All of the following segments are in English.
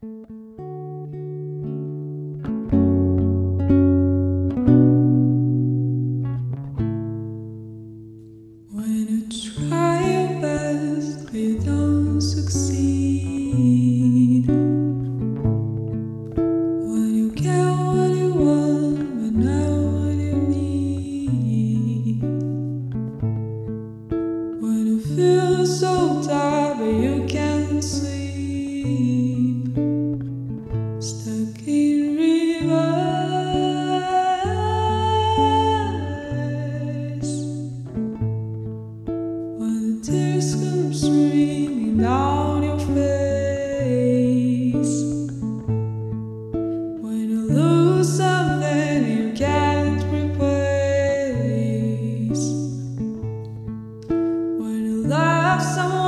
you lose something you can't replace. When you love someone.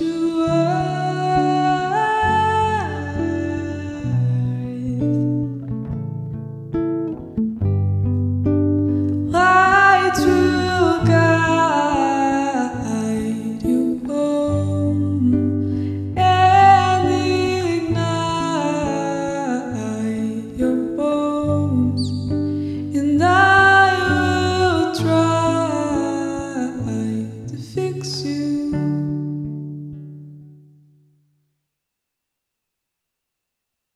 you are.